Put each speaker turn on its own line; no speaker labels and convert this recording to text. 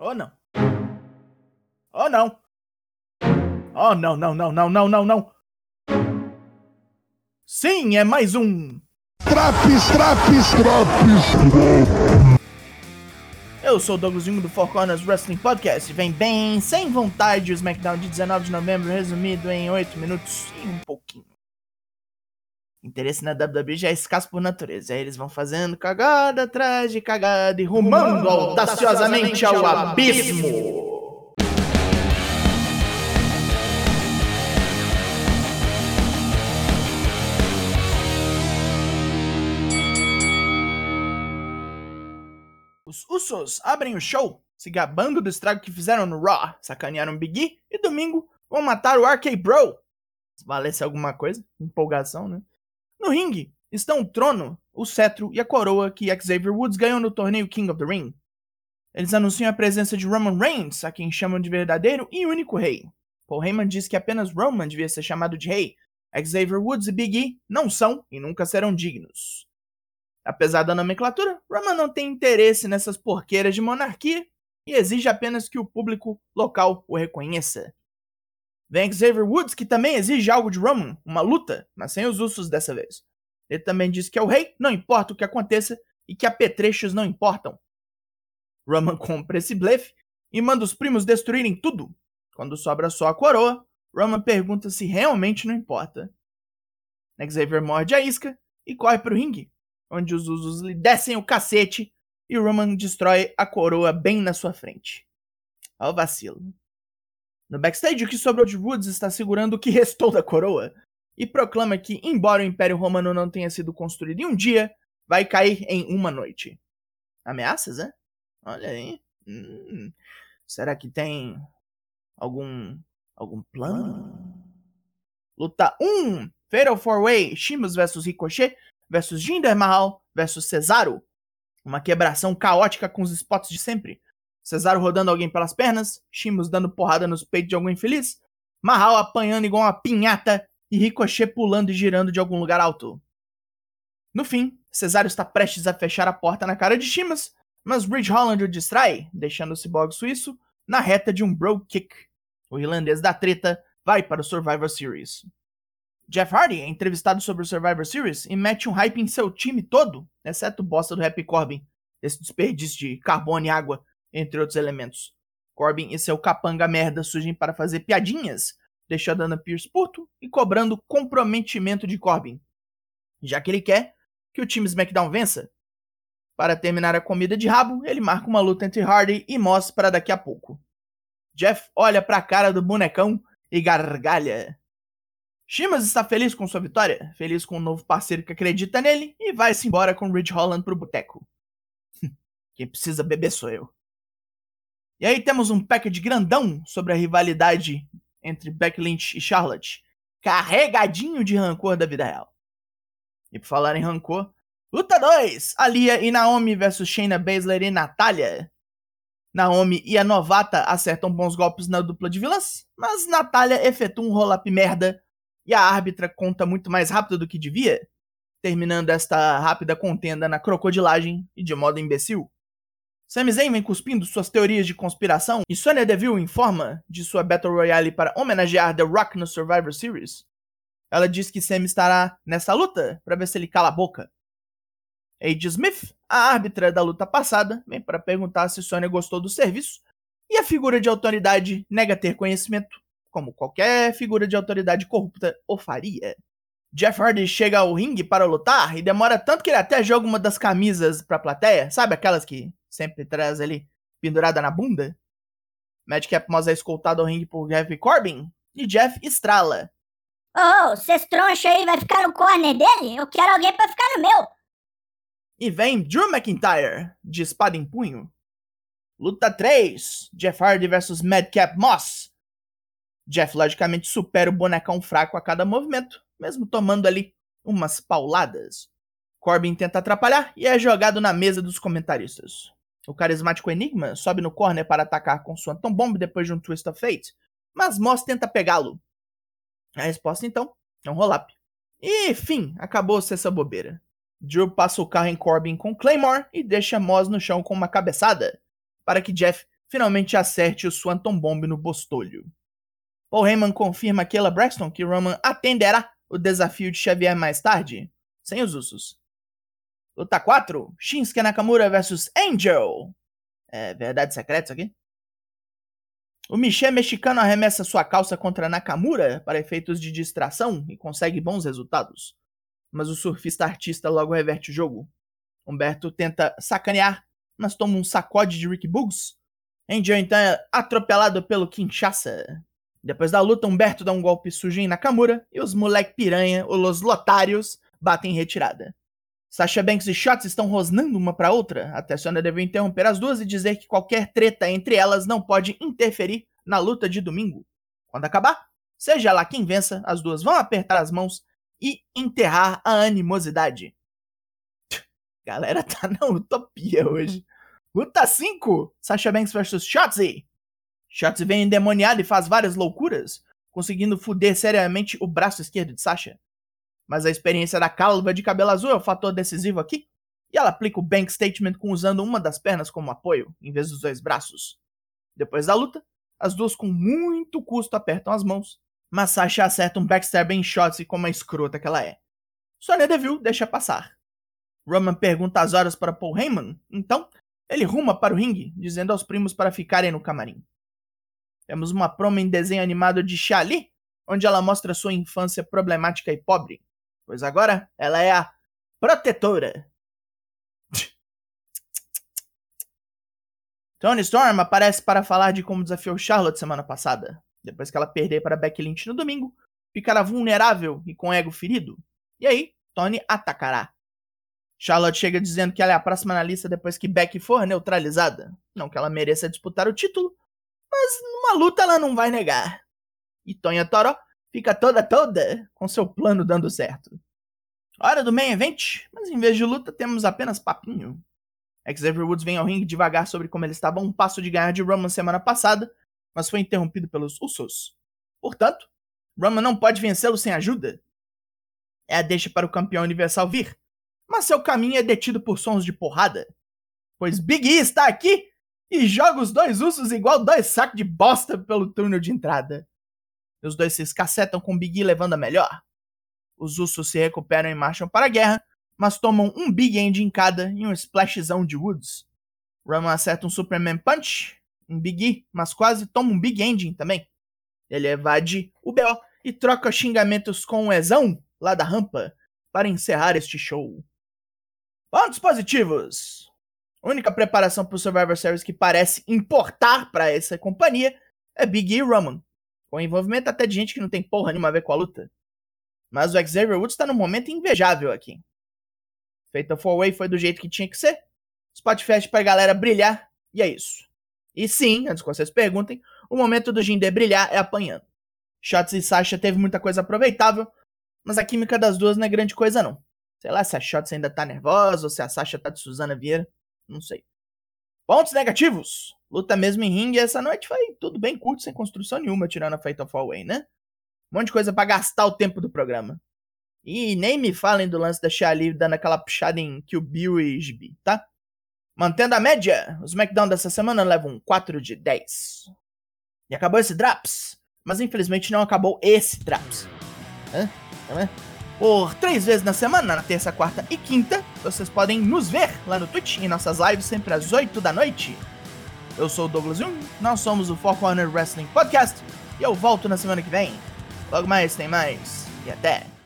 Oh não. Oh não. Oh não, não, não, não, não, não, não. Sim, é mais um.
Traps, traps, traps,
Eu sou o Douglas Jung do Four Corners Wrestling Podcast vem bem sem vontade o SmackDown de 19 de novembro resumido em 8 minutos e um. Interesse na WWE já é escasso por natureza. Aí eles vão fazendo cagada atrás de cagada e rumando audaciosamente ao abismo. Os Usos abrem o show, se gabando do estrago que fizeram no Raw, sacanearam Big E e domingo vão matar o RK Bro. Se valesse alguma coisa, empolgação, né? No ringue estão o trono, o cetro e a coroa que Xavier Woods ganhou no torneio King of the Ring. Eles anunciam a presença de Roman Reigns, a quem chamam de verdadeiro e único rei. Paul Heyman diz que apenas Roman devia ser chamado de rei. Xavier Woods e Big E não são e nunca serão dignos. Apesar da nomenclatura, Roman não tem interesse nessas porqueiras de monarquia e exige apenas que o público local o reconheça. Vem Xavier Woods, que também exige algo de Roman, uma luta, mas sem os ursos dessa vez. Ele também diz que é o rei, não importa o que aconteça, e que apetrechos não importam. Roman compra esse blefe e manda os primos destruírem tudo. Quando sobra só a coroa, Roman pergunta se realmente não importa. Xavier morde a isca e corre para o ringue, onde os Usos lhe descem o cacete e Roman destrói a coroa bem na sua frente. Ó o vacilo. No backstage, o que sobrou de Woods está segurando o que restou da coroa e proclama que, embora o Império Romano não tenha sido construído em um dia, vai cair em uma noite. Ameaças, é? Olha aí. Hum, será que tem algum algum plano? Luta 1: Fatal 4-Way, Shimas vs Ricochet versus Jinder Mahal versus Cesaro. Uma quebração caótica com os spots de sempre. Cesaro rodando alguém pelas pernas, Shimos dando porrada nos peitos de algum infeliz, Mahal apanhando igual uma pinhata e Ricochet pulando e girando de algum lugar alto. No fim, Cesaro está prestes a fechar a porta na cara de Shimas, mas Bridge Holland o distrai, deixando o ciborgue suíço na reta de um bro kick. O irlandês da treta vai para o Survivor Series. Jeff Hardy é entrevistado sobre o Survivor Series e mete um hype em seu time todo, exceto o bosta do Happy Corbin, esse desperdício de carbono e água, entre outros elementos. Corbin e seu capanga merda surgem para fazer piadinhas, deixando Ana Pierce puto e cobrando comprometimento de Corbin, já que ele quer que o time SmackDown vença. Para terminar a comida de rabo, ele marca uma luta entre Hardy e Moss para daqui a pouco. Jeff olha para a cara do bonecão e gargalha. Shimas está feliz com sua vitória, feliz com o um novo parceiro que acredita nele e vai-se embora com Ridge Holland pro boteco. Quem precisa beber sou eu. E aí temos um package grandão sobre a rivalidade entre Becky Lynch e Charlotte, carregadinho de rancor da vida real. E por falar em rancor, luta 2, Alia e Naomi versus Shayna Baszler e Natália. Naomi e a novata acertam bons golpes na dupla de vilãs, mas Natália efetua um roll-up merda e a árbitra conta muito mais rápido do que devia, terminando esta rápida contenda na crocodilagem e de modo imbecil. Sami Zayn vem cuspindo suas teorias de conspiração e Sonya Deville informa de sua Battle Royale para homenagear The Rock no Survivor Series. Ela diz que Sami estará nessa luta para ver se ele cala a boca. Age Smith, a árbitra da luta passada, vem para perguntar se Sonya gostou do serviço e a figura de autoridade nega ter conhecimento como qualquer figura de autoridade corrupta o faria. Jeff Hardy chega ao ringue para lutar e demora tanto que ele até joga uma das camisas pra plateia, sabe aquelas que sempre traz ali pendurada na bunda? Madcap Moss é escoltado ao ringue por Jeff Corbin e Jeff estrala.
Oh, vocês troncha aí vai ficar no corner dele? Eu quero alguém para ficar no meu.
E vem Drew McIntyre, de espada em punho. Luta 3, Jeff Hardy versus Madcap Moss. Jeff logicamente supera o bonecão fraco a cada movimento, mesmo tomando ali umas pauladas. Corbin tenta atrapalhar e é jogado na mesa dos comentaristas. O carismático Enigma sobe no corner para atacar com sua Tom Bomb depois de um Twist of Fate, mas Moss tenta pegá-lo. A resposta então é um roll-up. E, fim, acabou-se essa bobeira. Drew passa o carro em Corbin com Claymore e deixa Moss no chão com uma cabeçada, para que Jeff finalmente acerte o Swanton Bomb no bostolho. Paul Heyman confirma a Kayla Braxton que Roman atenderá o desafio de Xavier mais tarde, sem os Usos. Luta 4, Shinsuke Nakamura vs Angel. É verdade secreta isso aqui? O Michê mexicano arremessa sua calça contra Nakamura para efeitos de distração e consegue bons resultados. Mas o surfista artista logo reverte o jogo. Humberto tenta sacanear, mas toma um sacode de Rick Boogs. Angel então é atropelado pelo Kinshasa. Depois da luta, Humberto dá um golpe sujo em Nakamura e os moleque piranha, ou os lotários, batem em retirada. Sasha Banks e Shots estão rosnando uma para outra, até Sônia deve interromper as duas e dizer que qualquer treta entre elas não pode interferir na luta de domingo. Quando acabar, seja lá quem vença, as duas vão apertar as mãos e enterrar a animosidade. Galera tá na utopia hoje. Luta 5: Sasha Banks vs Shotzi. Shotzi vem endemoniado e faz várias loucuras, conseguindo fuder seriamente o braço esquerdo de Sasha. Mas a experiência da calva de cabelo azul é o fator decisivo aqui, e ela aplica o Bank Statement com usando uma das pernas como apoio, em vez dos dois braços. Depois da luta, as duas com muito custo apertam as mãos, mas Sasha acerta um backstab em Shotzi como a escrota que ela é. Sonya Deville deixa passar. Roman pergunta as horas para Paul Heyman, então ele ruma para o ringue, dizendo aos primos para ficarem no camarim. Temos uma promo em desenho animado de Xali, onde ela mostra sua infância problemática e pobre, pois agora ela é a protetora. Tony Storm aparece para falar de como desafiou Charlotte semana passada, depois que ela perder para Becky Lynch no domingo, ficará vulnerável e com ego ferido. E aí, Tony atacará. Charlotte chega dizendo que ela é a próxima na lista depois que Becky for neutralizada. Não que ela mereça disputar o título, mas numa luta ela não vai negar. E Tonha Toró fica toda toda com seu plano dando certo. Hora do main event, mas em vez de luta temos apenas papinho. Xavier Woods vem ao ringue devagar sobre como ele estava a um passo de ganhar de Roman semana passada, mas foi interrompido pelos Usos. Portanto, Roman não pode vencê-lo sem ajuda. É a deixa para o campeão universal vir, mas seu caminho é detido por sons de porrada. Pois Big E está aqui e joga os dois ursos igual dois sacos de bosta pelo túnel de entrada. Os dois se escacetam com Big E levando a melhor. Os ursos se recuperam e marcham para a guerra, mas tomam um Big End em cada e um splashzão de Woods. Roman acerta um Superman Punch, um Big E, mas quase toma um Big Ending também. Ele evade o B.O. e troca xingamentos com o Ezão, lá da rampa, para encerrar este show. Pontos positivos! A única preparação para o Survivor Series que parece importar para essa companhia é Big E e Roman, com envolvimento até de gente que não tem porra nenhuma a ver com a luta. Mas o Xavier Woods está num momento invejável aqui. Feita Four Way foi do jeito que tinha que ser. Spotfest para a galera brilhar, e é isso. E sim, antes que vocês perguntem, o momento do Jinder brilhar é apanhando. Shots e Sasha teve muita coisa aproveitável, mas a química das duas não é grande coisa não. Sei lá se a Shots ainda tá nervosa ou se a Sasha tá de Suzana Vieira. Não sei. Pontos negativos. Luta mesmo em ringue essa noite foi tudo bem curto, sem construção nenhuma, tirando a Fight of All Way, né? Um monte de coisa para gastar o tempo do programa. E nem me falem do lance da Shali dando aquela puxada em Kill Bill e GB, tá? Mantendo a média, os SmackDown dessa semana levam 4 de 10. E acabou esse Draps. Mas infelizmente não acabou esse Draps. Hã? Hã? Por três vezes na semana, na terça, quarta e quinta. Vocês podem nos ver lá no Twitch em nossas lives sempre às 8 da noite. Eu sou o Douglas Jung, nós somos o Four Corner Wrestling Podcast e eu volto na semana que vem. Logo mais tem mais e até!